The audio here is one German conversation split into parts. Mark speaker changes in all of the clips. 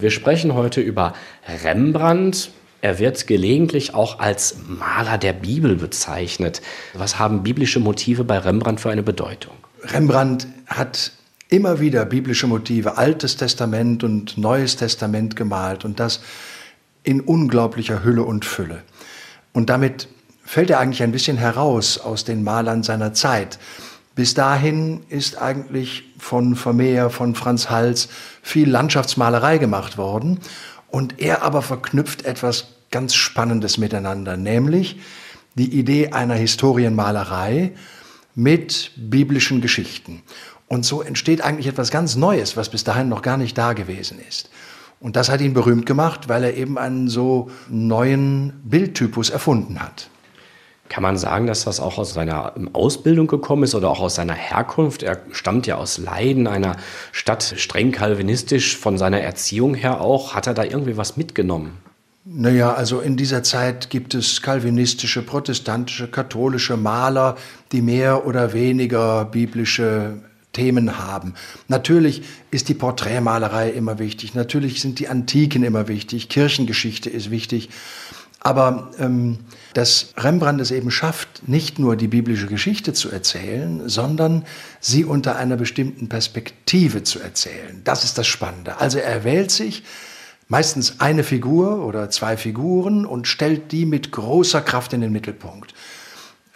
Speaker 1: Wir sprechen heute über Rembrandt. Er wird gelegentlich auch als Maler der Bibel bezeichnet. Was haben biblische Motive bei Rembrandt für eine Bedeutung?
Speaker 2: Rembrandt hat immer wieder biblische Motive, Altes Testament und Neues Testament gemalt und das in unglaublicher Hülle und Fülle. Und damit fällt er eigentlich ein bisschen heraus aus den Malern seiner Zeit. Bis dahin ist eigentlich von Vermeer, von Franz Hals viel Landschaftsmalerei gemacht worden. Und er aber verknüpft etwas ganz Spannendes miteinander, nämlich die Idee einer Historienmalerei mit biblischen Geschichten. Und so entsteht eigentlich etwas ganz Neues, was bis dahin noch gar nicht da gewesen ist. Und das hat ihn berühmt gemacht, weil er eben einen so neuen Bildtypus erfunden hat.
Speaker 1: Kann man sagen, dass das auch aus seiner Ausbildung gekommen ist oder auch aus seiner Herkunft? Er stammt ja aus Leiden, einer Stadt streng kalvinistisch von seiner Erziehung her auch. Hat er da irgendwie was mitgenommen?
Speaker 2: Naja, also in dieser Zeit gibt es kalvinistische, protestantische, katholische Maler, die mehr oder weniger biblische Themen haben. Natürlich ist die Porträtmalerei immer wichtig, natürlich sind die Antiken immer wichtig, Kirchengeschichte ist wichtig. Aber ähm, dass Rembrandt es eben schafft, nicht nur die biblische Geschichte zu erzählen, sondern sie unter einer bestimmten Perspektive zu erzählen. Das ist das Spannende. Also er wählt sich meistens eine Figur oder zwei Figuren und stellt die mit großer Kraft in den Mittelpunkt.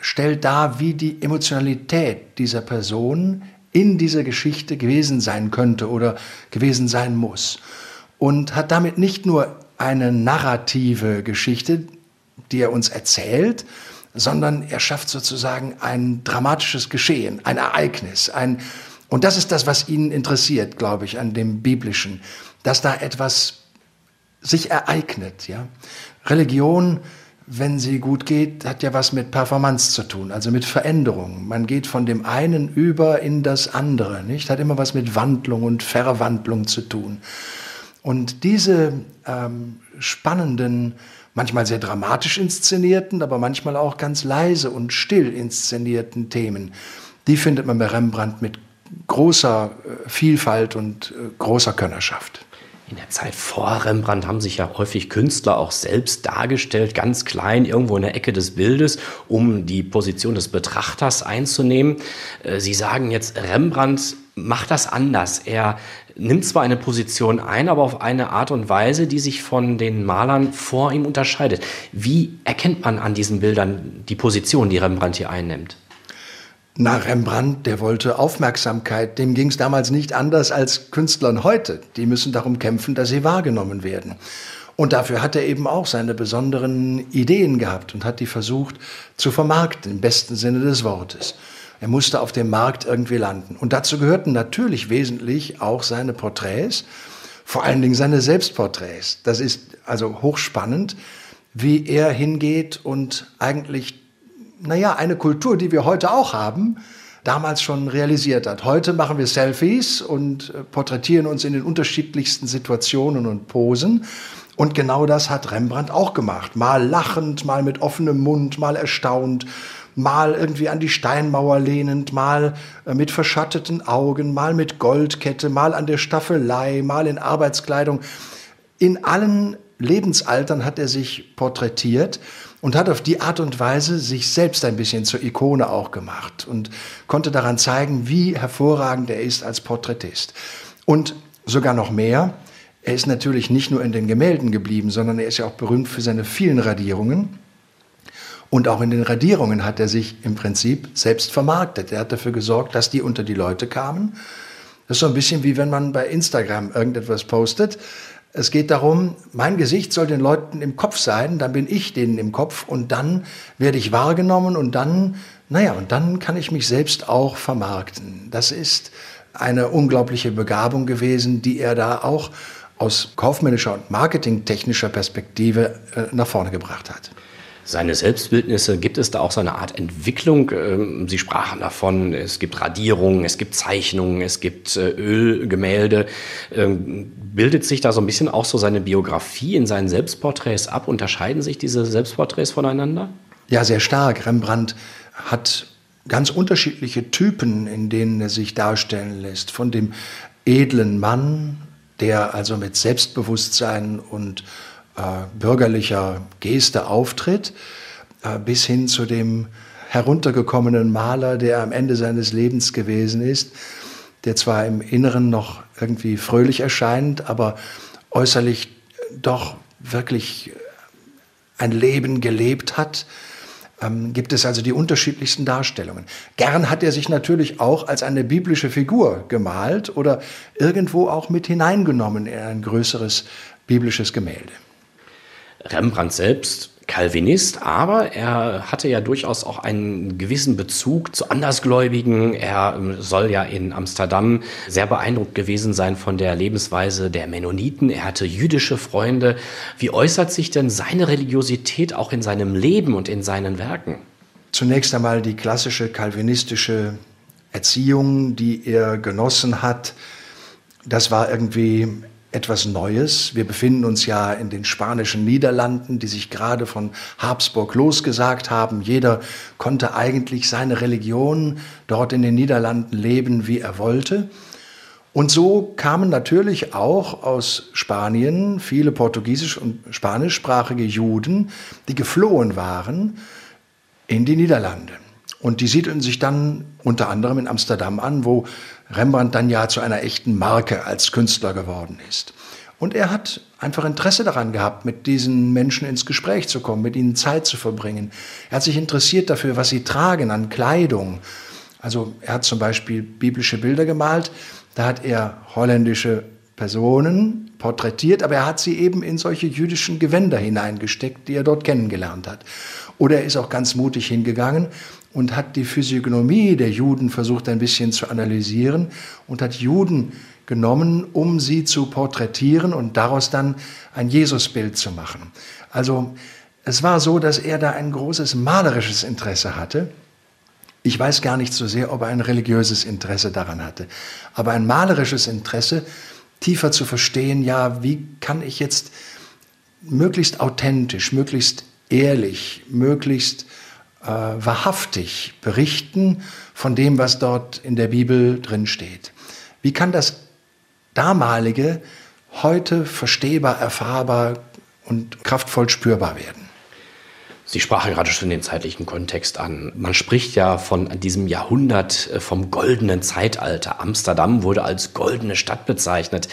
Speaker 2: Stellt dar, wie die Emotionalität dieser Person in dieser Geschichte gewesen sein könnte oder gewesen sein muss. Und hat damit nicht nur eine narrative Geschichte, die er uns erzählt, sondern er schafft sozusagen ein dramatisches Geschehen, ein Ereignis, ein und das ist das, was ihn interessiert, glaube ich, an dem biblischen, dass da etwas sich ereignet, ja. Religion, wenn sie gut geht, hat ja was mit Performance zu tun, also mit Veränderung. Man geht von dem einen über in das andere, nicht? Hat immer was mit Wandlung und Verwandlung zu tun. Und diese ähm, spannenden, manchmal sehr dramatisch inszenierten, aber manchmal auch ganz leise und still inszenierten Themen, die findet man bei Rembrandt mit großer äh, Vielfalt und äh, großer Könnerschaft.
Speaker 1: In der Zeit vor Rembrandt haben sich ja häufig Künstler auch selbst dargestellt, ganz klein, irgendwo in der Ecke des Bildes, um die Position des Betrachters einzunehmen. Äh, Sie sagen jetzt, Rembrandt macht das anders. Er nimmt zwar eine Position ein, aber auf eine Art und Weise, die sich von den Malern vor ihm unterscheidet. Wie erkennt man an diesen Bildern die Position, die Rembrandt hier einnimmt?
Speaker 2: Na, Rembrandt, der wollte Aufmerksamkeit. Dem ging es damals nicht anders als Künstlern heute. Die müssen darum kämpfen, dass sie wahrgenommen werden. Und dafür hat er eben auch seine besonderen Ideen gehabt und hat die versucht zu vermarkten, im besten Sinne des Wortes. Er musste auf dem Markt irgendwie landen. Und dazu gehörten natürlich wesentlich auch seine Porträts, vor allen Dingen seine Selbstporträts. Das ist also hochspannend, wie er hingeht und eigentlich naja, eine Kultur, die wir heute auch haben, damals schon realisiert hat. Heute machen wir Selfies und äh, porträtieren uns in den unterschiedlichsten Situationen und Posen. Und genau das hat Rembrandt auch gemacht. Mal lachend, mal mit offenem Mund, mal erstaunt, mal irgendwie an die Steinmauer lehnend, mal äh, mit verschatteten Augen, mal mit Goldkette, mal an der Staffelei, mal in Arbeitskleidung. In allen Lebensaltern hat er sich porträtiert und hat auf die Art und Weise sich selbst ein bisschen zur Ikone auch gemacht und konnte daran zeigen, wie hervorragend er ist als Porträtist. Und sogar noch mehr, er ist natürlich nicht nur in den Gemälden geblieben, sondern er ist ja auch berühmt für seine vielen Radierungen. Und auch in den Radierungen hat er sich im Prinzip selbst vermarktet. Er hat dafür gesorgt, dass die unter die Leute kamen. Das ist so ein bisschen wie wenn man bei Instagram irgendetwas postet. Es geht darum, mein Gesicht soll den Leuten im Kopf sein, dann bin ich denen im Kopf und dann werde ich wahrgenommen und dann, naja, und dann kann ich mich selbst auch vermarkten. Das ist eine unglaubliche Begabung gewesen, die er da auch aus kaufmännischer und marketingtechnischer Perspektive äh, nach vorne gebracht hat
Speaker 1: seine Selbstbildnisse? Gibt es da auch so eine Art Entwicklung? Ähm, Sie sprachen davon, es gibt Radierungen, es gibt Zeichnungen, es gibt äh, Ölgemälde. Ähm, bildet sich da so ein bisschen auch so seine Biografie in seinen Selbstporträts ab? Unterscheiden sich diese Selbstporträts voneinander?
Speaker 2: Ja, sehr stark. Rembrandt hat ganz unterschiedliche Typen, in denen er sich darstellen lässt. Von dem edlen Mann der also mit Selbstbewusstsein und bürgerlicher Geste auftritt, äh, bis hin zu dem heruntergekommenen Maler, der am Ende seines Lebens gewesen ist, der zwar im Inneren noch irgendwie fröhlich erscheint, aber äußerlich doch wirklich ein Leben gelebt hat, ähm, gibt es also die unterschiedlichsten Darstellungen. Gern hat er sich natürlich auch als eine biblische Figur gemalt oder irgendwo auch mit hineingenommen in ein größeres biblisches Gemälde.
Speaker 1: Rembrandt selbst Calvinist, aber er hatte ja durchaus auch einen gewissen Bezug zu Andersgläubigen. Er ähm, soll ja in Amsterdam sehr beeindruckt gewesen sein von der Lebensweise der Mennoniten. Er hatte jüdische Freunde. Wie äußert sich denn seine Religiosität auch in seinem Leben und in seinen Werken?
Speaker 2: Zunächst einmal die klassische calvinistische Erziehung, die er genossen hat. Das war irgendwie etwas Neues. Wir befinden uns ja in den spanischen Niederlanden, die sich gerade von Habsburg losgesagt haben. Jeder konnte eigentlich seine Religion dort in den Niederlanden leben, wie er wollte. Und so kamen natürlich auch aus Spanien viele portugiesisch- und spanischsprachige Juden, die geflohen waren, in die Niederlande. Und die siedelten sich dann unter anderem in Amsterdam an, wo Rembrandt dann ja zu einer echten Marke als Künstler geworden ist. Und er hat einfach Interesse daran gehabt, mit diesen Menschen ins Gespräch zu kommen, mit ihnen Zeit zu verbringen. Er hat sich interessiert dafür, was sie tragen an Kleidung. Also er hat zum Beispiel biblische Bilder gemalt, da hat er holländische Personen porträtiert, aber er hat sie eben in solche jüdischen Gewänder hineingesteckt, die er dort kennengelernt hat. Oder er ist auch ganz mutig hingegangen und hat die Physiognomie der Juden versucht ein bisschen zu analysieren und hat Juden genommen, um sie zu porträtieren und daraus dann ein Jesusbild zu machen. Also es war so, dass er da ein großes malerisches Interesse hatte. Ich weiß gar nicht so sehr, ob er ein religiöses Interesse daran hatte, aber ein malerisches Interesse, tiefer zu verstehen, ja, wie kann ich jetzt möglichst authentisch, möglichst ehrlich, möglichst äh, wahrhaftig berichten von dem, was dort in der Bibel drin steht. Wie kann das damalige heute verstehbar, erfahrbar und kraftvoll spürbar werden?
Speaker 1: Sie sprachen gerade schon den zeitlichen Kontext an. Man spricht ja von diesem Jahrhundert, äh, vom goldenen Zeitalter. Amsterdam wurde als goldene Stadt bezeichnet.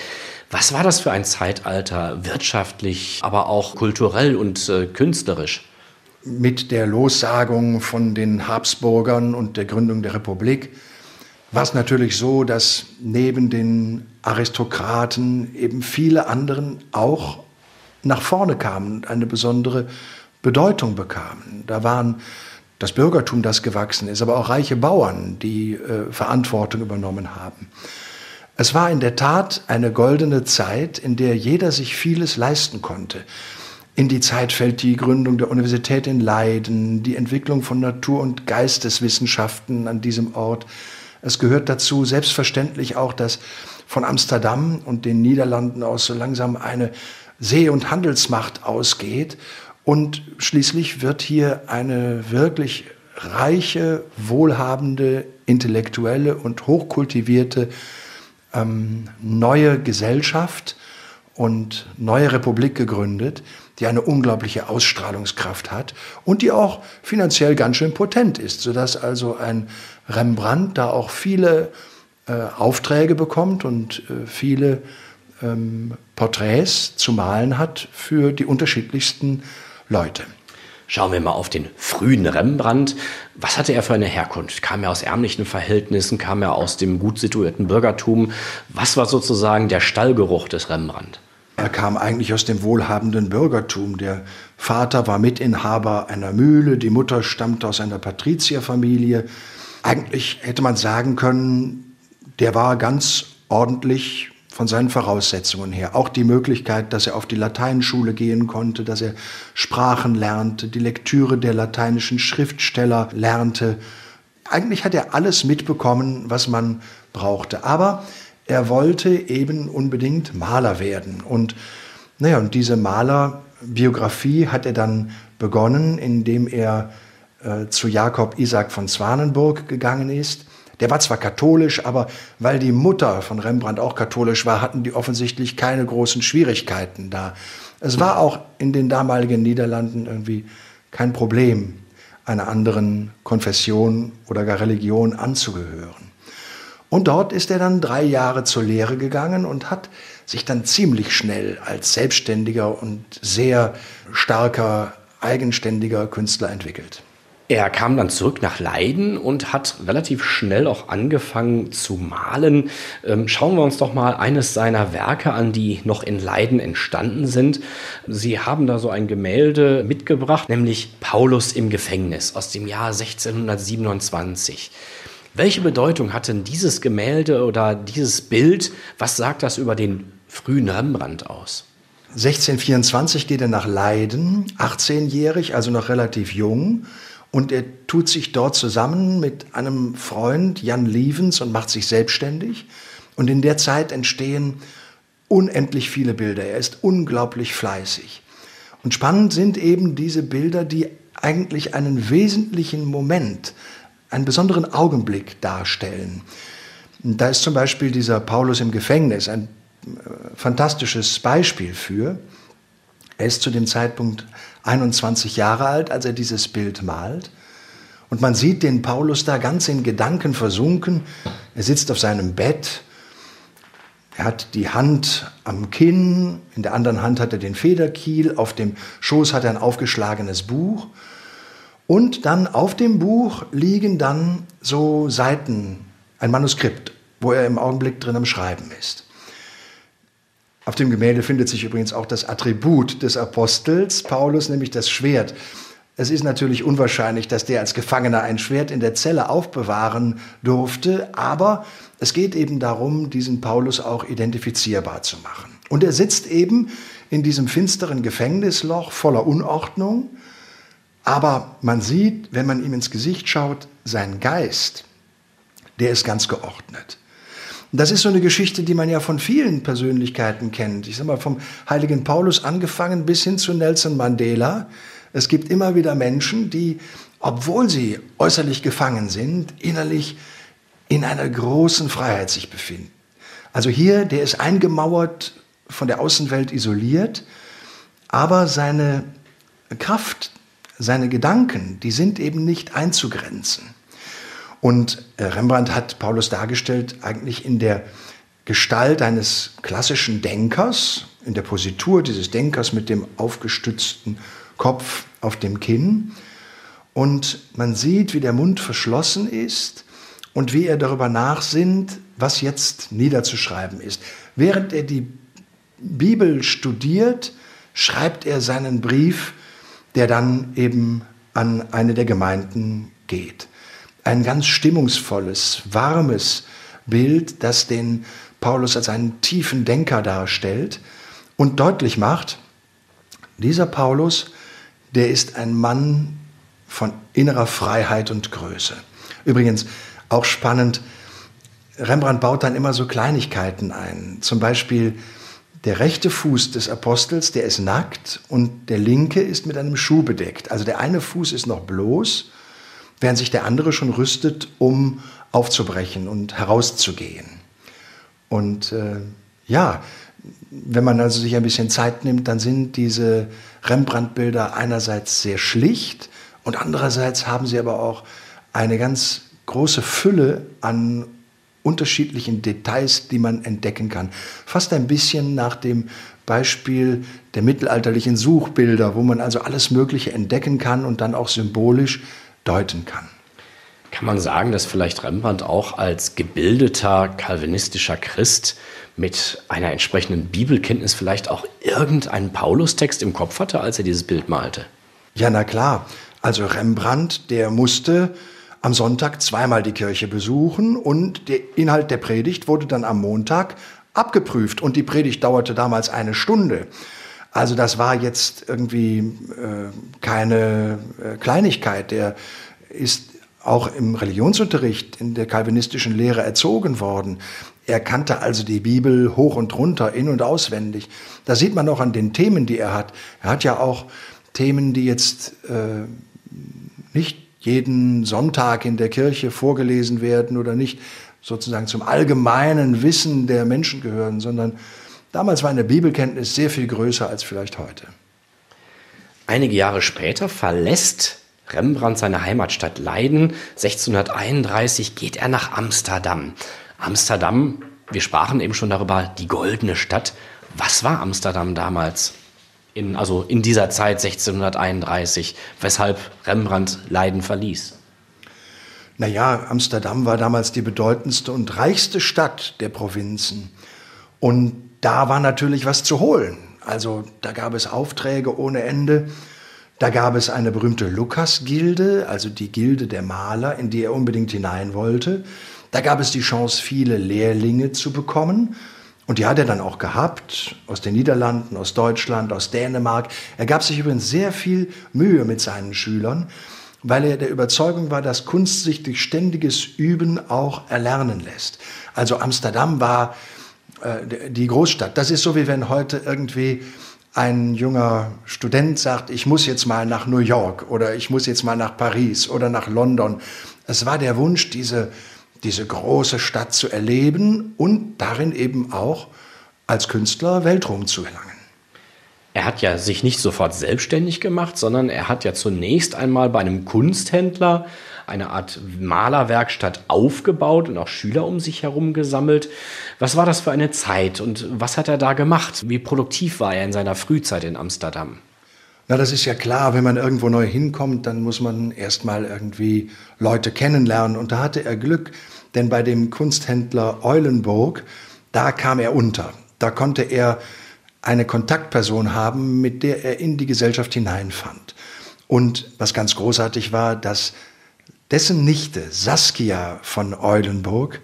Speaker 1: Was war das für ein Zeitalter, wirtschaftlich, aber auch kulturell und äh, künstlerisch?
Speaker 2: Mit der Lossagung von den Habsburgern und der Gründung der Republik war es natürlich so, dass neben den Aristokraten eben viele anderen auch nach vorne kamen und eine besondere Bedeutung bekamen. Da waren das Bürgertum, das gewachsen ist, aber auch reiche Bauern, die äh, Verantwortung übernommen haben. Es war in der Tat eine goldene Zeit, in der jeder sich vieles leisten konnte. In die Zeit fällt die Gründung der Universität in Leiden, die Entwicklung von Natur- und Geisteswissenschaften an diesem Ort. Es gehört dazu selbstverständlich auch, dass von Amsterdam und den Niederlanden aus so langsam eine See- und Handelsmacht ausgeht. Und schließlich wird hier eine wirklich reiche, wohlhabende, intellektuelle und hochkultivierte ähm, neue Gesellschaft und neue Republik gegründet, die eine unglaubliche Ausstrahlungskraft hat und die auch finanziell ganz schön potent ist, sodass also ein Rembrandt da auch viele äh, Aufträge bekommt und äh, viele ähm, Porträts zu malen hat für die unterschiedlichsten Leute.
Speaker 1: Schauen wir mal auf den frühen Rembrandt. Was hatte er für eine Herkunft? Kam er aus ärmlichen Verhältnissen? Kam er aus dem gut situierten Bürgertum? Was war sozusagen der Stallgeruch des Rembrandt?
Speaker 2: Er kam eigentlich aus dem wohlhabenden Bürgertum. Der Vater war Mitinhaber einer Mühle, die Mutter stammte aus einer Patrizierfamilie. Eigentlich hätte man sagen können, der war ganz ordentlich von seinen Voraussetzungen her. Auch die Möglichkeit, dass er auf die Lateinschule gehen konnte, dass er Sprachen lernte, die Lektüre der lateinischen Schriftsteller lernte. Eigentlich hat er alles mitbekommen, was man brauchte. Aber er wollte eben unbedingt Maler werden. Und, naja, und diese Malerbiografie hat er dann begonnen, indem er äh, zu Jakob Isaac von Zwanenburg gegangen ist. Der war zwar katholisch, aber weil die Mutter von Rembrandt auch katholisch war, hatten die offensichtlich keine großen Schwierigkeiten da. Es war auch in den damaligen Niederlanden irgendwie kein Problem, einer anderen Konfession oder gar Religion anzugehören. Und dort ist er dann drei Jahre zur Lehre gegangen und hat sich dann ziemlich schnell als selbstständiger und sehr starker, eigenständiger Künstler entwickelt.
Speaker 1: Er kam dann zurück nach Leiden und hat relativ schnell auch angefangen zu malen. Ähm, schauen wir uns doch mal eines seiner Werke an, die noch in Leiden entstanden sind. Sie haben da so ein Gemälde mitgebracht, nämlich Paulus im Gefängnis aus dem Jahr 1627. Welche Bedeutung hat denn dieses Gemälde oder dieses Bild? Was sagt das über den frühen Rembrandt aus?
Speaker 2: 1624 geht er nach Leiden, 18-jährig, also noch relativ jung. Und er tut sich dort zusammen mit einem Freund, Jan Lievens, und macht sich selbstständig. Und in der Zeit entstehen unendlich viele Bilder. Er ist unglaublich fleißig. Und spannend sind eben diese Bilder, die eigentlich einen wesentlichen Moment, einen besonderen Augenblick darstellen. Da ist zum Beispiel dieser Paulus im Gefängnis ein äh, fantastisches Beispiel für. Er ist zu dem Zeitpunkt 21 Jahre alt, als er dieses Bild malt. Und man sieht den Paulus da ganz in Gedanken versunken. Er sitzt auf seinem Bett. Er hat die Hand am Kinn, in der anderen Hand hat er den Federkiel, auf dem Schoß hat er ein aufgeschlagenes Buch. Und dann auf dem Buch liegen dann so Seiten, ein Manuskript, wo er im Augenblick drin am Schreiben ist. Auf dem Gemälde findet sich übrigens auch das Attribut des Apostels Paulus, nämlich das Schwert. Es ist natürlich unwahrscheinlich, dass der als Gefangener ein Schwert in der Zelle aufbewahren durfte, aber es geht eben darum, diesen Paulus auch identifizierbar zu machen. Und er sitzt eben in diesem finsteren Gefängnisloch voller Unordnung, aber man sieht, wenn man ihm ins Gesicht schaut, sein Geist, der ist ganz geordnet. Das ist so eine Geschichte, die man ja von vielen Persönlichkeiten kennt. Ich sag mal, vom heiligen Paulus angefangen bis hin zu Nelson Mandela. Es gibt immer wieder Menschen, die, obwohl sie äußerlich gefangen sind, innerlich in einer großen Freiheit sich befinden. Also hier, der ist eingemauert, von der Außenwelt isoliert, aber seine Kraft, seine Gedanken, die sind eben nicht einzugrenzen. Und äh, Rembrandt hat Paulus dargestellt eigentlich in der Gestalt eines klassischen Denkers, in der Positur dieses Denkers mit dem aufgestützten Kopf auf dem Kinn. Und man sieht, wie der Mund verschlossen ist und wie er darüber nachsinnt, was jetzt niederzuschreiben ist. Während er die Bibel studiert, schreibt er seinen Brief, der dann eben an eine der Gemeinden geht ein ganz stimmungsvolles, warmes Bild, das den Paulus als einen tiefen Denker darstellt und deutlich macht, dieser Paulus, der ist ein Mann von innerer Freiheit und Größe. Übrigens, auch spannend, Rembrandt baut dann immer so Kleinigkeiten ein. Zum Beispiel der rechte Fuß des Apostels, der ist nackt und der linke ist mit einem Schuh bedeckt. Also der eine Fuß ist noch bloß während sich der andere schon rüstet, um aufzubrechen und herauszugehen. Und äh, ja, wenn man also sich ein bisschen Zeit nimmt, dann sind diese Rembrandt-Bilder einerseits sehr schlicht und andererseits haben sie aber auch eine ganz große Fülle an unterschiedlichen Details, die man entdecken kann. Fast ein bisschen nach dem Beispiel der mittelalterlichen Suchbilder, wo man also alles Mögliche entdecken kann und dann auch symbolisch deuten kann.
Speaker 1: Kann man sagen, dass vielleicht Rembrandt auch als gebildeter kalvinistischer Christ mit einer entsprechenden Bibelkenntnis vielleicht auch irgendeinen Paulustext im Kopf hatte, als er dieses Bild malte?
Speaker 2: Ja, na klar. Also Rembrandt, der musste am Sonntag zweimal die Kirche besuchen und der Inhalt der Predigt wurde dann am Montag abgeprüft und die Predigt dauerte damals eine Stunde. Also das war jetzt irgendwie äh, keine äh, Kleinigkeit. Der ist auch im Religionsunterricht in der kalvinistischen Lehre erzogen worden. Er kannte also die Bibel hoch und runter, in und auswendig. Da sieht man auch an den Themen, die er hat. Er hat ja auch Themen, die jetzt äh, nicht jeden Sonntag in der Kirche vorgelesen werden oder nicht sozusagen zum allgemeinen Wissen der Menschen gehören, sondern damals war eine Bibelkenntnis sehr viel größer als vielleicht heute.
Speaker 1: Einige Jahre später verlässt Rembrandt seine Heimatstadt Leiden. 1631 geht er nach Amsterdam. Amsterdam, wir sprachen eben schon darüber, die goldene Stadt. Was war Amsterdam damals? In, also in dieser Zeit 1631, weshalb Rembrandt Leiden verließ?
Speaker 2: Naja, Amsterdam war damals die bedeutendste und reichste Stadt der Provinzen. Und da war natürlich was zu holen. Also da gab es Aufträge ohne Ende. Da gab es eine berühmte Lukas-Gilde, also die Gilde der Maler, in die er unbedingt hinein wollte. Da gab es die Chance, viele Lehrlinge zu bekommen. Und die hat er dann auch gehabt, aus den Niederlanden, aus Deutschland, aus Dänemark. Er gab sich übrigens sehr viel Mühe mit seinen Schülern, weil er der Überzeugung war, dass Kunst sich durch ständiges Üben auch erlernen lässt. Also Amsterdam war äh, die Großstadt. Das ist so, wie wenn heute irgendwie ein junger Student sagt, ich muss jetzt mal nach New York oder ich muss jetzt mal nach Paris oder nach London. Es war der Wunsch, diese diese große Stadt zu erleben und darin eben auch als Künstler Weltruhm zu gelangen.
Speaker 1: Er hat ja sich nicht sofort selbstständig gemacht, sondern er hat ja zunächst einmal bei einem Kunsthändler eine Art Malerwerkstatt aufgebaut und auch Schüler um sich herum gesammelt. Was war das für eine Zeit und was hat er da gemacht? Wie produktiv war er in seiner Frühzeit in Amsterdam?
Speaker 2: Na, das ist ja klar, wenn man irgendwo neu hinkommt, dann muss man erstmal irgendwie Leute kennenlernen. Und da hatte er Glück, denn bei dem Kunsthändler Eulenburg, da kam er unter. Da konnte er eine Kontaktperson haben, mit der er in die Gesellschaft hineinfand. Und was ganz großartig war, dass dessen Nichte Saskia von Eulenburg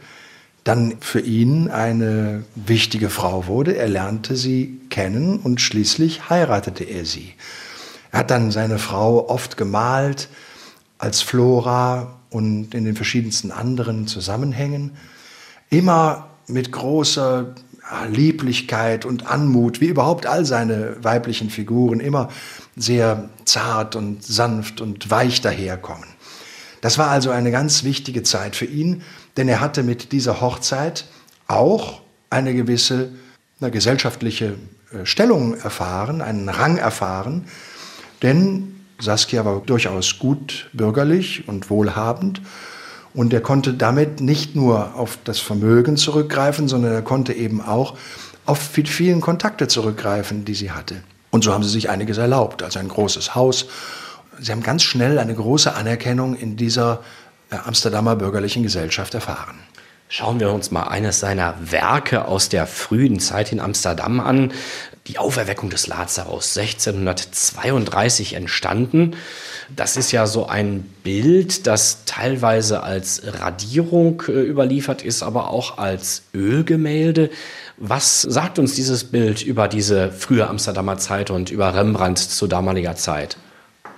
Speaker 2: dann für ihn eine wichtige Frau wurde. Er lernte sie kennen und schließlich heiratete er sie. Er hat dann seine Frau oft gemalt als Flora und in den verschiedensten anderen Zusammenhängen. Immer mit großer Lieblichkeit und Anmut, wie überhaupt all seine weiblichen Figuren, immer sehr zart und sanft und weich daherkommen. Das war also eine ganz wichtige Zeit für ihn, denn er hatte mit dieser Hochzeit auch eine gewisse eine gesellschaftliche äh, Stellung erfahren, einen Rang erfahren, denn Saskia war durchaus gut bürgerlich und wohlhabend. Und er konnte damit nicht nur auf das Vermögen zurückgreifen, sondern er konnte eben auch auf die vielen Kontakte zurückgreifen, die sie hatte. Und so haben sie sich einiges erlaubt, also ein großes Haus. Sie haben ganz schnell eine große Anerkennung in dieser äh, Amsterdamer bürgerlichen Gesellschaft erfahren.
Speaker 1: Schauen wir uns mal eines seiner Werke aus der frühen Zeit in Amsterdam an. Die Auferweckung des Lazarus 1632 entstanden. Das ist ja so ein Bild, das teilweise als Radierung äh, überliefert ist, aber auch als Ölgemälde. Was sagt uns dieses Bild über diese frühe Amsterdamer Zeit und über Rembrandt zu damaliger Zeit?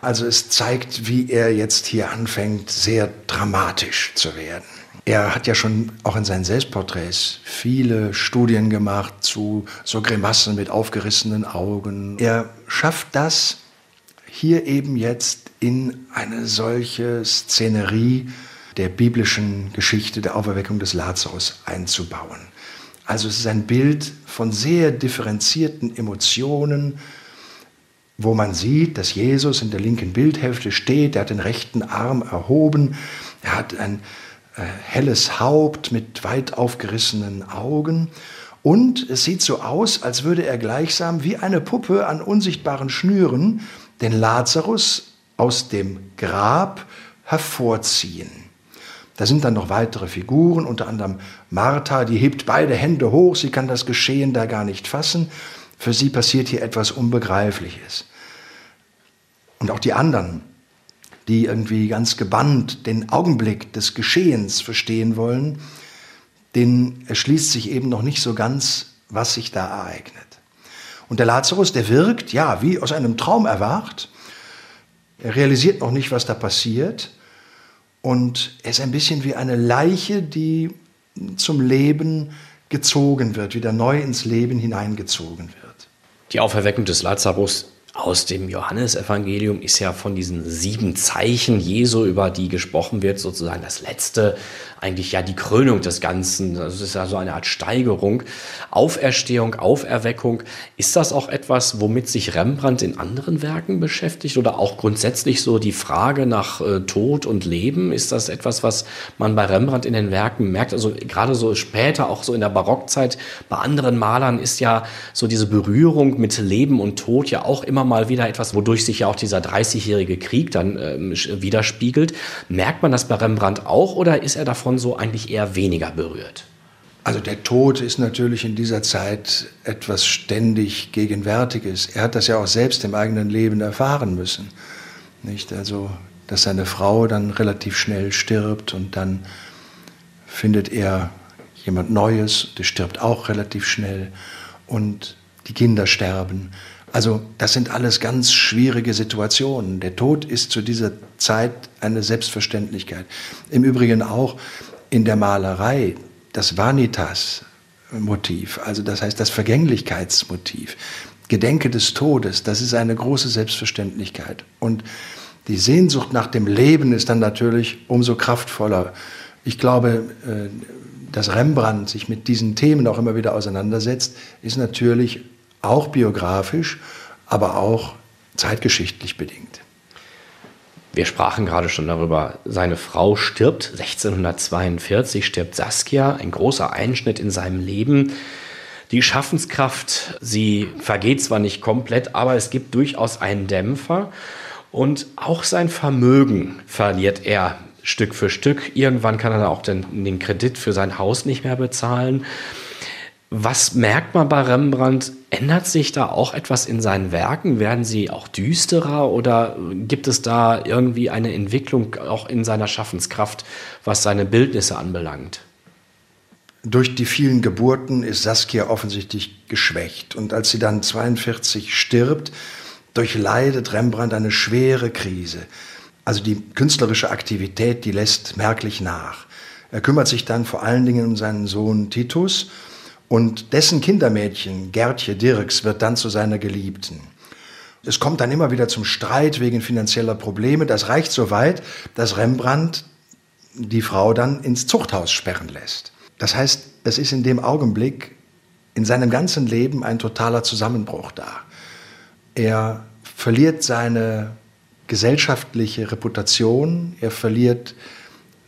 Speaker 2: Also es zeigt, wie er jetzt hier anfängt, sehr dramatisch zu werden. Er hat ja schon auch in seinen Selbstporträts viele Studien gemacht zu so Grimassen mit aufgerissenen Augen. Er schafft das hier eben jetzt in eine solche Szenerie der biblischen Geschichte der Auferweckung des Lazarus einzubauen. Also es ist ein Bild von sehr differenzierten Emotionen, wo man sieht, dass Jesus in der linken Bildhälfte steht, er hat den rechten Arm erhoben, er hat ein helles Haupt mit weit aufgerissenen Augen. Und es sieht so aus, als würde er gleichsam wie eine Puppe an unsichtbaren Schnüren den Lazarus aus dem Grab hervorziehen. Da sind dann noch weitere Figuren, unter anderem Martha, die hebt beide Hände hoch, sie kann das Geschehen da gar nicht fassen. Für sie passiert hier etwas Unbegreifliches. Und auch die anderen, die irgendwie ganz gebannt den Augenblick des Geschehens verstehen wollen, denen erschließt sich eben noch nicht so ganz, was sich da ereignet. Und der Lazarus, der wirkt, ja, wie aus einem Traum erwacht. Er realisiert noch nicht, was da passiert. Und er ist ein bisschen wie eine Leiche, die zum Leben gezogen wird, wieder neu ins Leben hineingezogen wird.
Speaker 1: Die Auferweckung des Lazarus aus dem Johannesevangelium ist ja von diesen sieben Zeichen Jesu, über die gesprochen wird, sozusagen das letzte, eigentlich ja die Krönung des Ganzen. Das ist ja so eine Art Steigerung. Auferstehung, Auferweckung. Ist das auch etwas, womit sich Rembrandt in anderen Werken beschäftigt oder auch grundsätzlich so die Frage nach äh, Tod und Leben? Ist das etwas, was man bei Rembrandt in den Werken merkt? Also gerade so später, auch so in der Barockzeit, bei anderen Malern ist ja so diese Berührung mit Leben und Tod ja auch immer mal wieder etwas, wodurch sich ja auch dieser 30-jährige Krieg dann ähm, widerspiegelt. Merkt man das bei Rembrandt auch oder ist er davon so eigentlich eher weniger berührt?
Speaker 2: Also der Tod ist natürlich in dieser Zeit etwas ständig Gegenwärtiges. Er hat das ja auch selbst im eigenen Leben erfahren müssen. Nicht? Also, dass seine Frau dann relativ schnell stirbt und dann findet er jemand Neues, der stirbt auch relativ schnell und die Kinder sterben. Also das sind alles ganz schwierige Situationen. Der Tod ist zu dieser Zeit eine Selbstverständlichkeit. Im Übrigen auch in der Malerei das Vanitas-Motiv, also das heißt das Vergänglichkeitsmotiv, Gedenke des Todes, das ist eine große Selbstverständlichkeit. Und die Sehnsucht nach dem Leben ist dann natürlich umso kraftvoller. Ich glaube, äh, dass Rembrandt sich mit diesen Themen auch immer wieder auseinandersetzt, ist natürlich auch biografisch, aber auch zeitgeschichtlich bedingt.
Speaker 1: Wir sprachen gerade schon darüber, seine Frau stirbt 1642, stirbt Saskia, ein großer Einschnitt in seinem Leben. Die Schaffenskraft, sie vergeht zwar nicht komplett, aber es gibt durchaus einen Dämpfer. Und auch sein Vermögen verliert er Stück für Stück. Irgendwann kann er auch den, den Kredit für sein Haus nicht mehr bezahlen. Was merkt man bei Rembrandt? Ändert sich da auch etwas in seinen Werken? Werden sie auch düsterer oder gibt es da irgendwie eine Entwicklung auch in seiner Schaffenskraft, was seine Bildnisse anbelangt?
Speaker 2: Durch die vielen Geburten ist Saskia offensichtlich geschwächt. Und als sie dann 42 stirbt, durchleidet Rembrandt eine schwere Krise. Also die künstlerische Aktivität, die lässt merklich nach. Er kümmert sich dann vor allen Dingen um seinen Sohn Titus und dessen Kindermädchen, Gertje Dirks, wird dann zu seiner Geliebten. Es kommt dann immer wieder zum Streit wegen finanzieller Probleme. Das reicht so weit, dass Rembrandt die Frau dann ins Zuchthaus sperren lässt. Das heißt, es ist in dem Augenblick in seinem ganzen Leben ein totaler Zusammenbruch da. Er verliert seine gesellschaftliche Reputation, er verliert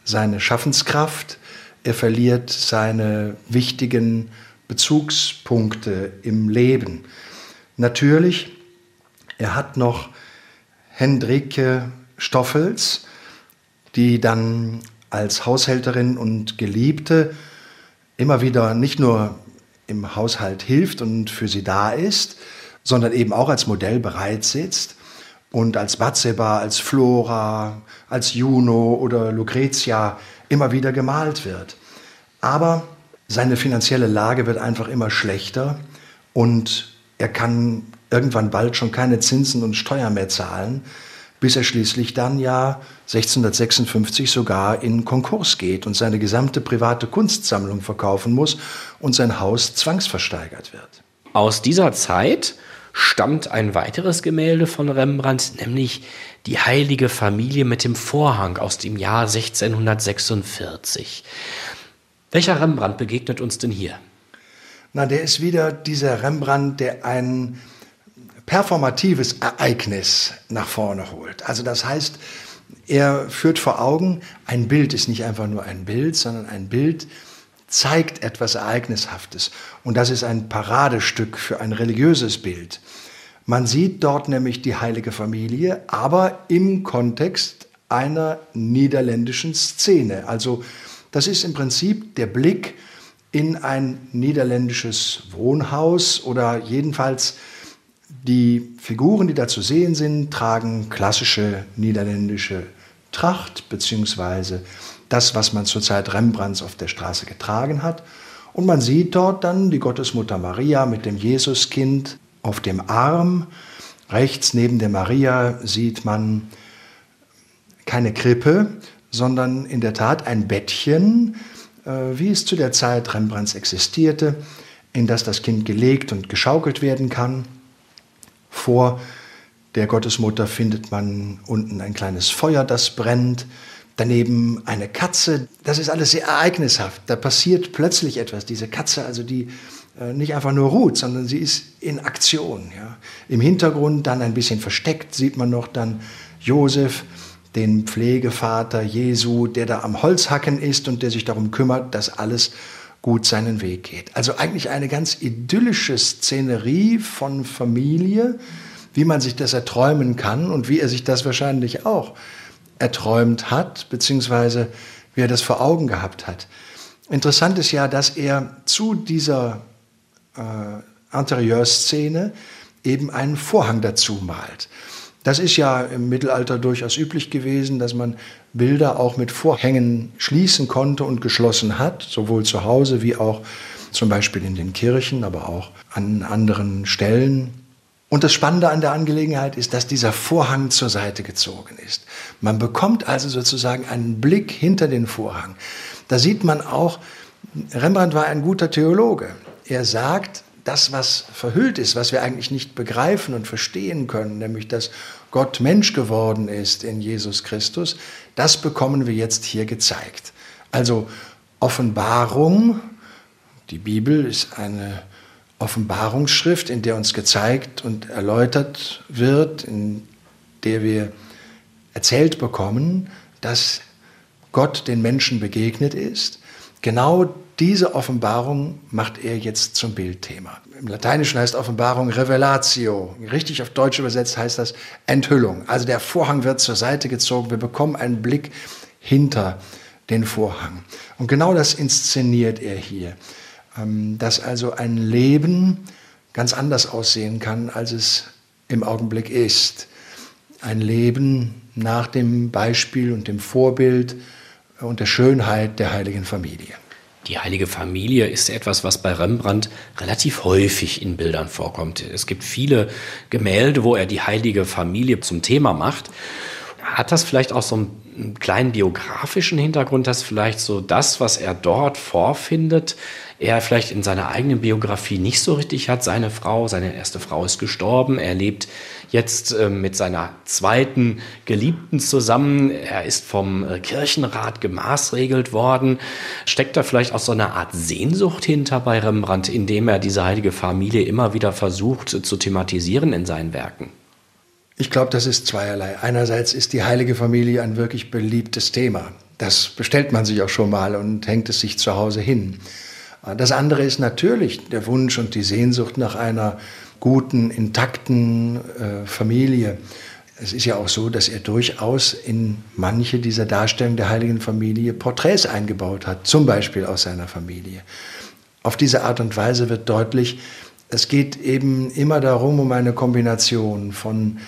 Speaker 2: seine Schaffenskraft, er verliert seine wichtigen Bezugspunkte im Leben. Natürlich, er hat noch Hendrike Stoffels, die dann als Haushälterin und Geliebte immer wieder nicht nur im Haushalt hilft und für sie da ist, sondern eben auch als Modell bereit sitzt und als Batseba, als Flora, als Juno oder Lucretia immer wieder gemalt wird. Aber seine finanzielle Lage wird einfach immer schlechter und er kann irgendwann bald schon keine Zinsen und Steuern mehr zahlen, bis er schließlich dann ja 1656 sogar in Konkurs geht und seine gesamte private Kunstsammlung verkaufen muss und sein Haus zwangsversteigert wird.
Speaker 1: Aus dieser Zeit stammt ein weiteres Gemälde von Rembrandt, nämlich die heilige Familie mit dem Vorhang aus dem Jahr 1646. Welcher Rembrandt begegnet uns denn hier?
Speaker 2: Na, der ist wieder dieser Rembrandt, der ein performatives Ereignis nach vorne holt. Also das heißt, er führt vor Augen, ein Bild ist nicht einfach nur ein Bild, sondern ein Bild zeigt etwas Ereignishaftes. Und das ist ein Paradestück für ein religiöses Bild. Man sieht dort nämlich die heilige Familie, aber im Kontext einer niederländischen Szene. Also das ist im Prinzip der Blick in ein niederländisches Wohnhaus oder jedenfalls die Figuren, die da zu sehen sind, tragen klassische niederländische Tracht beziehungsweise das, was man zur Zeit Rembrandts auf der Straße getragen hat. Und man sieht dort dann die Gottesmutter Maria mit dem Jesuskind auf dem Arm. Rechts neben der Maria sieht man keine Krippe, sondern in der Tat ein Bettchen, äh, wie es zu der Zeit Rembrandts existierte, in das das Kind gelegt und geschaukelt werden kann. Vor der Gottesmutter findet man unten ein kleines Feuer, das brennt. Daneben eine Katze. Das ist alles sehr ereignishaft. Da passiert plötzlich etwas. Diese Katze, also die äh, nicht einfach nur ruht, sondern sie ist in Aktion. Ja. Im Hintergrund dann ein bisschen versteckt sieht man noch dann Josef, den Pflegevater Jesu, der da am Holzhacken ist und der sich darum kümmert, dass alles gut seinen Weg geht. Also eigentlich eine ganz idyllische Szenerie von Familie, wie man sich das erträumen kann und wie er sich das wahrscheinlich auch erträumt hat, beziehungsweise wie er das vor Augen gehabt hat. Interessant ist ja, dass er zu dieser äh, Interieurszene eben einen Vorhang dazu malt. Das ist ja im Mittelalter durchaus üblich gewesen, dass man Bilder auch mit Vorhängen schließen konnte und geschlossen hat, sowohl zu Hause wie auch zum Beispiel in den Kirchen, aber auch an anderen Stellen. Und das Spannende an der Angelegenheit ist, dass dieser Vorhang zur Seite gezogen ist. Man bekommt also sozusagen einen Blick hinter den Vorhang. Da sieht man auch, Rembrandt war ein guter Theologe. Er sagt, das, was verhüllt ist, was wir eigentlich nicht begreifen und verstehen können, nämlich dass Gott Mensch geworden ist in Jesus Christus, das bekommen wir jetzt hier gezeigt. Also Offenbarung, die Bibel ist eine Offenbarungsschrift, in der uns gezeigt und erläutert wird, in der wir erzählt bekommen, dass Gott den Menschen begegnet ist. Genau diese Offenbarung macht er jetzt zum Bildthema. Im Lateinischen heißt Offenbarung Revelatio. Richtig auf Deutsch übersetzt heißt das Enthüllung. Also der Vorhang wird zur Seite gezogen. Wir bekommen einen Blick hinter den Vorhang. Und genau das inszeniert er hier. Ähm, dass also ein Leben ganz anders aussehen kann, als es im Augenblick ist. Ein Leben nach dem Beispiel und dem Vorbild und der Schönheit der heiligen Familie.
Speaker 1: Die heilige Familie ist etwas, was bei Rembrandt relativ häufig in Bildern vorkommt. Es gibt viele Gemälde, wo er die heilige Familie zum Thema macht. Hat das vielleicht auch so einen kleinen biografischen Hintergrund, dass vielleicht so das, was er dort vorfindet, er vielleicht in seiner eigenen Biografie nicht so richtig hat. Seine Frau, seine erste Frau ist gestorben. Er lebt jetzt äh, mit seiner zweiten Geliebten zusammen. Er ist vom äh, Kirchenrat gemaßregelt worden. Steckt da vielleicht auch so eine Art Sehnsucht hinter bei Rembrandt, indem er diese heilige Familie immer wieder versucht zu thematisieren in seinen Werken?
Speaker 2: Ich glaube, das ist zweierlei. Einerseits ist die heilige Familie ein wirklich beliebtes Thema. Das bestellt man sich auch schon mal und hängt es sich zu Hause hin. Das andere ist natürlich der Wunsch und die Sehnsucht nach einer guten, intakten äh, Familie. Es ist ja auch so, dass er durchaus in manche dieser Darstellungen der heiligen Familie Porträts eingebaut hat, zum Beispiel aus seiner Familie. Auf diese Art und Weise wird deutlich, es geht eben immer darum, um eine Kombination von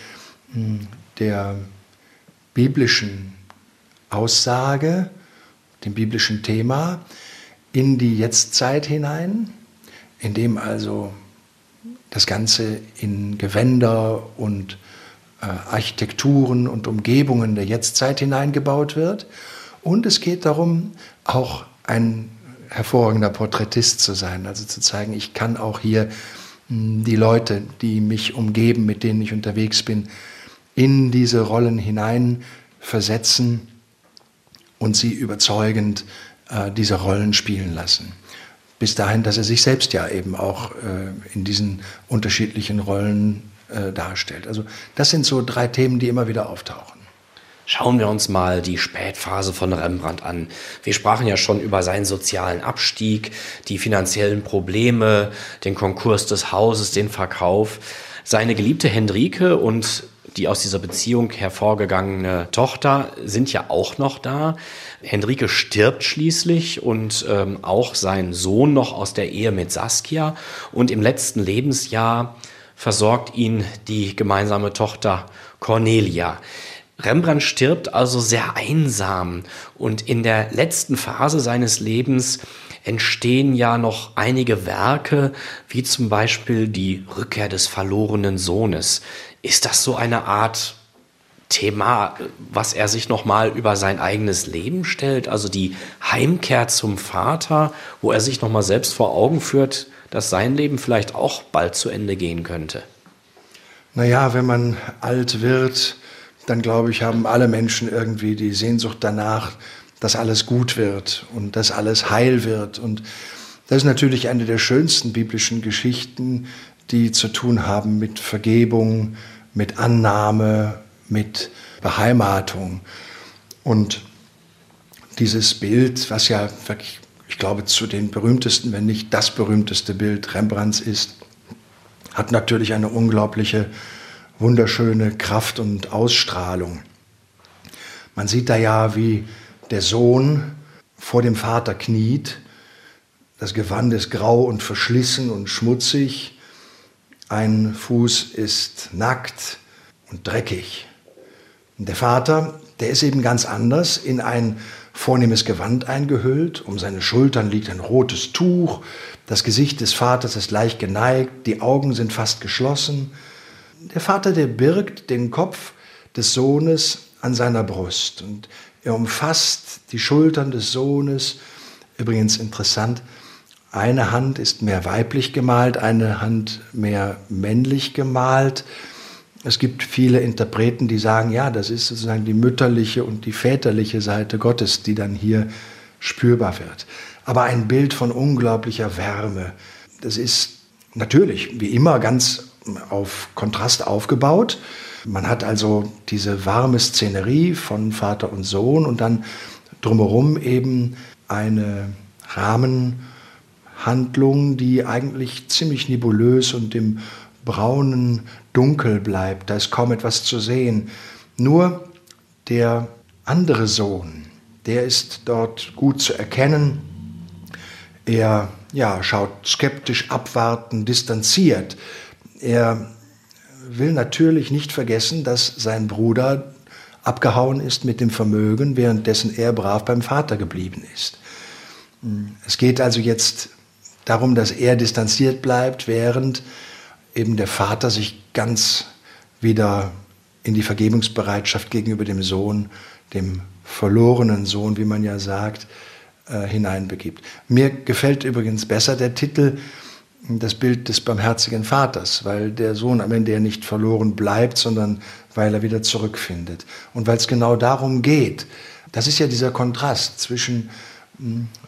Speaker 2: hm, der biblischen Aussage, dem biblischen Thema, in die Jetztzeit hinein, indem also das Ganze in Gewänder und äh, Architekturen und Umgebungen der Jetztzeit hineingebaut wird. Und es geht darum, auch ein hervorragender Porträtist zu sein, also zu zeigen, ich kann auch hier hm, die Leute, die mich umgeben, mit denen ich unterwegs bin, in diese Rollen hinein versetzen und sie überzeugend äh, diese Rollen spielen lassen. Bis dahin, dass er sich selbst ja eben auch äh, in diesen unterschiedlichen Rollen äh, darstellt. Also das sind so drei Themen, die immer wieder auftauchen.
Speaker 1: Schauen wir uns mal die Spätphase von Rembrandt an. Wir sprachen ja schon über seinen sozialen Abstieg, die finanziellen Probleme, den Konkurs des Hauses, den Verkauf. Seine geliebte Hendrike und die aus dieser Beziehung hervorgegangene Tochter sind ja auch noch da. Henrike stirbt schließlich und ähm, auch sein Sohn noch aus der Ehe mit Saskia. Und im letzten Lebensjahr versorgt ihn die gemeinsame Tochter Cornelia. Rembrandt stirbt also sehr einsam und in der letzten Phase seines Lebens entstehen ja noch einige Werke, wie zum Beispiel die Rückkehr des verlorenen Sohnes. Ist das so eine Art Thema, was er sich nochmal über sein eigenes Leben stellt, also die Heimkehr zum Vater, wo er sich nochmal selbst vor Augen führt, dass sein Leben vielleicht auch bald zu Ende gehen könnte?
Speaker 2: Naja, wenn man alt wird, dann glaube ich, haben alle Menschen irgendwie die Sehnsucht danach, dass alles gut wird und dass alles heil wird. Und das ist natürlich eine der schönsten biblischen Geschichten, die zu tun haben mit Vergebung, mit Annahme, mit Beheimatung. Und dieses Bild, was ja wirklich, ich glaube, zu den berühmtesten, wenn nicht das berühmteste Bild Rembrandts ist, hat natürlich eine unglaubliche, wunderschöne Kraft und Ausstrahlung. Man sieht da ja, wie der Sohn vor dem Vater kniet. Das Gewand ist grau und verschlissen und schmutzig. Ein Fuß ist nackt und dreckig. Und der Vater, der ist eben ganz anders, in ein vornehmes Gewand eingehüllt. Um seine Schultern liegt ein rotes Tuch. Das Gesicht des Vaters ist leicht geneigt. Die Augen sind fast geschlossen. Der Vater, der birgt den Kopf des Sohnes an seiner Brust. Und er umfasst die Schultern des Sohnes. Übrigens interessant, eine Hand ist mehr weiblich gemalt, eine Hand mehr männlich gemalt. Es gibt viele Interpreten, die sagen, ja, das ist sozusagen die mütterliche und die väterliche Seite Gottes, die dann hier spürbar wird. Aber ein Bild von unglaublicher Wärme. Das ist natürlich, wie immer, ganz auf Kontrast aufgebaut. Man hat also diese warme Szenerie von Vater und Sohn und dann drumherum eben eine Rahmenhandlung, die eigentlich ziemlich nebulös und im braunen Dunkel bleibt. Da ist kaum etwas zu sehen. Nur der andere Sohn, der ist dort gut zu erkennen. Er ja, schaut skeptisch, abwartend, distanziert. Er will natürlich nicht vergessen, dass sein Bruder abgehauen ist mit dem Vermögen, währenddessen er brav beim Vater geblieben ist. Es geht also jetzt darum, dass er distanziert bleibt, während eben der Vater sich ganz wieder in die Vergebungsbereitschaft gegenüber dem Sohn, dem verlorenen Sohn, wie man ja sagt, äh, hineinbegibt. Mir gefällt übrigens besser der Titel das Bild des barmherzigen Vaters, weil der Sohn am Ende ja nicht verloren bleibt, sondern weil er wieder zurückfindet. Und weil es genau darum geht, das ist ja dieser Kontrast zwischen,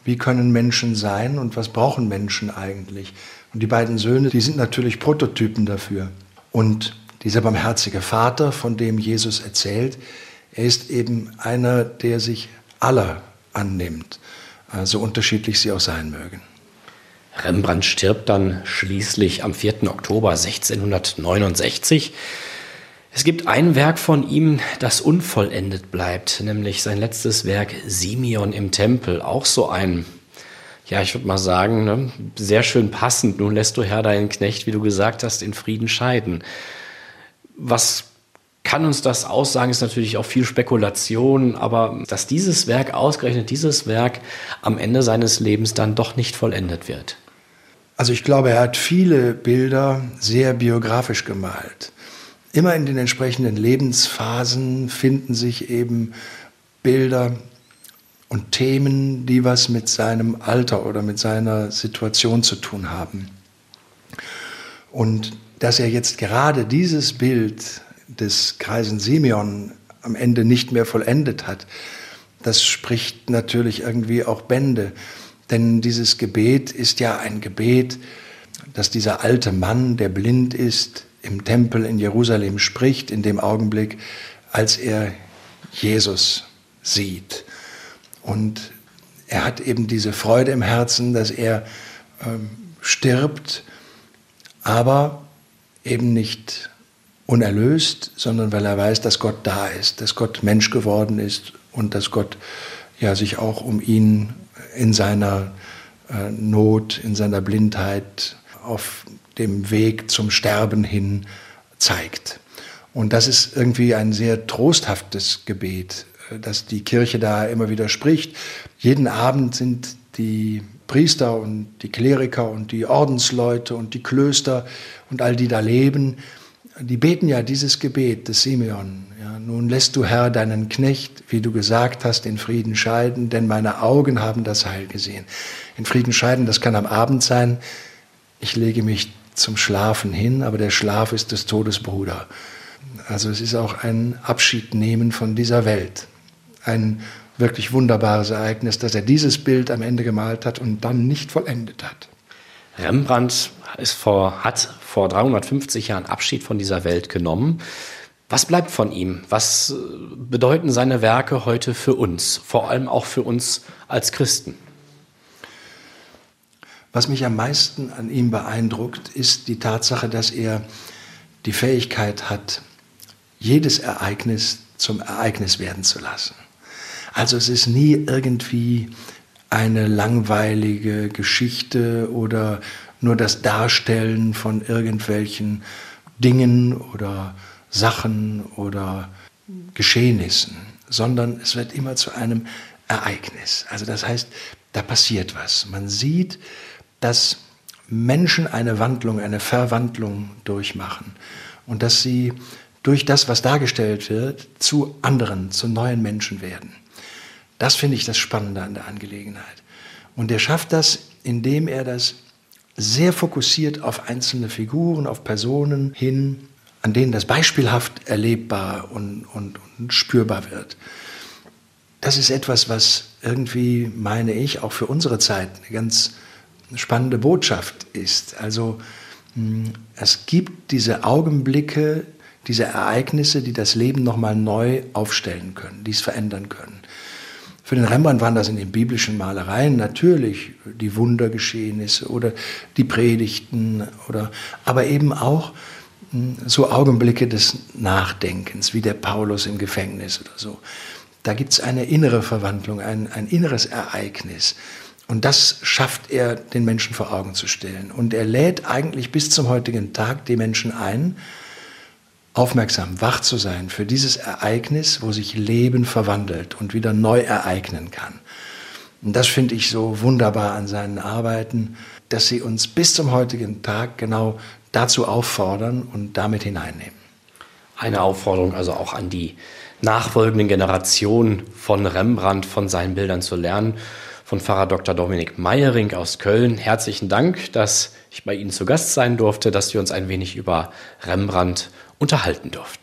Speaker 2: wie können Menschen sein und was brauchen Menschen eigentlich. Und die beiden Söhne, die sind natürlich Prototypen dafür. Und dieser barmherzige Vater, von dem Jesus erzählt, er ist eben einer, der sich aller annimmt, so unterschiedlich sie auch sein mögen.
Speaker 1: Rembrandt stirbt dann schließlich am 4. Oktober 1669. Es gibt ein Werk von ihm, das unvollendet bleibt, nämlich sein letztes Werk Simeon im Tempel. Auch so ein, ja, ich würde mal sagen, ne, sehr schön passend. Nun lässt du Herr deinen Knecht, wie du gesagt hast, in Frieden scheiden. Was kann uns das aussagen, ist natürlich auch viel Spekulation, aber dass dieses Werk, ausgerechnet dieses Werk, am Ende seines Lebens dann doch nicht vollendet wird.
Speaker 2: Also ich glaube, er hat viele Bilder sehr biografisch gemalt. Immer in den entsprechenden Lebensphasen finden sich eben Bilder und Themen, die was mit seinem Alter oder mit seiner Situation zu tun haben. Und dass er jetzt gerade dieses Bild des Kreisen Simeon am Ende nicht mehr vollendet hat, das spricht natürlich irgendwie auch Bände. Denn dieses Gebet ist ja ein Gebet, das dieser alte Mann, der blind ist, im Tempel in Jerusalem spricht, in dem Augenblick, als er Jesus sieht. Und er hat eben diese Freude im Herzen, dass er ähm, stirbt, aber eben nicht unerlöst, sondern weil er weiß, dass Gott da ist, dass Gott Mensch geworden ist und dass Gott ja sich auch um ihn in seiner äh, Not, in seiner Blindheit auf dem Weg zum Sterben hin zeigt. Und das ist irgendwie ein sehr trosthaftes Gebet, äh, das die Kirche da immer wieder spricht. Jeden Abend sind die Priester und die Kleriker und die Ordensleute und die Klöster und all die da leben, die beten ja dieses Gebet des Simeon. Ja, nun lässt du Herr deinen Knecht, wie du gesagt hast, in Frieden scheiden, denn meine Augen haben das Heil gesehen. In Frieden scheiden, das kann am Abend sein. Ich lege mich zum Schlafen hin, aber der Schlaf ist des Todes Bruder. Also es ist auch ein Abschiednehmen von dieser Welt. Ein wirklich wunderbares Ereignis, dass er dieses Bild am Ende gemalt hat und dann nicht vollendet hat.
Speaker 1: Rembrandt vor, hat vor 350 Jahren Abschied von dieser Welt genommen. Was bleibt von ihm? Was äh, bedeuten seine Werke heute für uns, vor allem auch für uns als Christen?
Speaker 2: Was mich am meisten an ihm beeindruckt, ist die Tatsache, dass er die Fähigkeit hat, jedes Ereignis zum Ereignis werden zu lassen. Also es ist nie irgendwie eine langweilige Geschichte oder nur das Darstellen von irgendwelchen Dingen oder Sachen oder Geschehnissen, sondern es wird immer zu einem Ereignis. Also das heißt, da passiert was. Man sieht, dass Menschen eine Wandlung, eine Verwandlung durchmachen und dass sie durch das, was dargestellt wird, zu anderen, zu neuen Menschen werden. Das finde ich das Spannende an der Angelegenheit. Und er schafft das, indem er das sehr fokussiert auf einzelne Figuren, auf Personen hin, an denen das beispielhaft erlebbar und, und, und spürbar wird. Das ist etwas, was irgendwie, meine ich, auch für unsere Zeit eine ganz spannende Botschaft ist. Also hm, es gibt diese Augenblicke, diese Ereignisse, die das Leben nochmal neu aufstellen können, die es verändern können. Für den Rembrandt waren das in den biblischen Malereien natürlich die Wundergeschehnisse oder die Predigten oder aber eben auch hm, so Augenblicke des Nachdenkens, wie der Paulus im Gefängnis oder so. Da gibt es eine innere Verwandlung, ein, ein inneres Ereignis. Und das schafft er, den Menschen vor Augen zu stellen. Und er lädt eigentlich bis zum heutigen Tag die Menschen ein, aufmerksam, wach zu sein für dieses Ereignis, wo sich Leben verwandelt und wieder neu ereignen kann. Und das finde ich so wunderbar an seinen Arbeiten, dass sie uns bis zum heutigen Tag genau dazu auffordern und damit hineinnehmen.
Speaker 1: Eine Aufforderung also auch an die nachfolgenden Generationen von Rembrandt, von seinen Bildern zu lernen von Pfarrer Dr. Dominik Meyering aus Köln. Herzlichen Dank, dass ich bei Ihnen zu Gast sein durfte, dass wir uns ein wenig über Rembrandt unterhalten durften.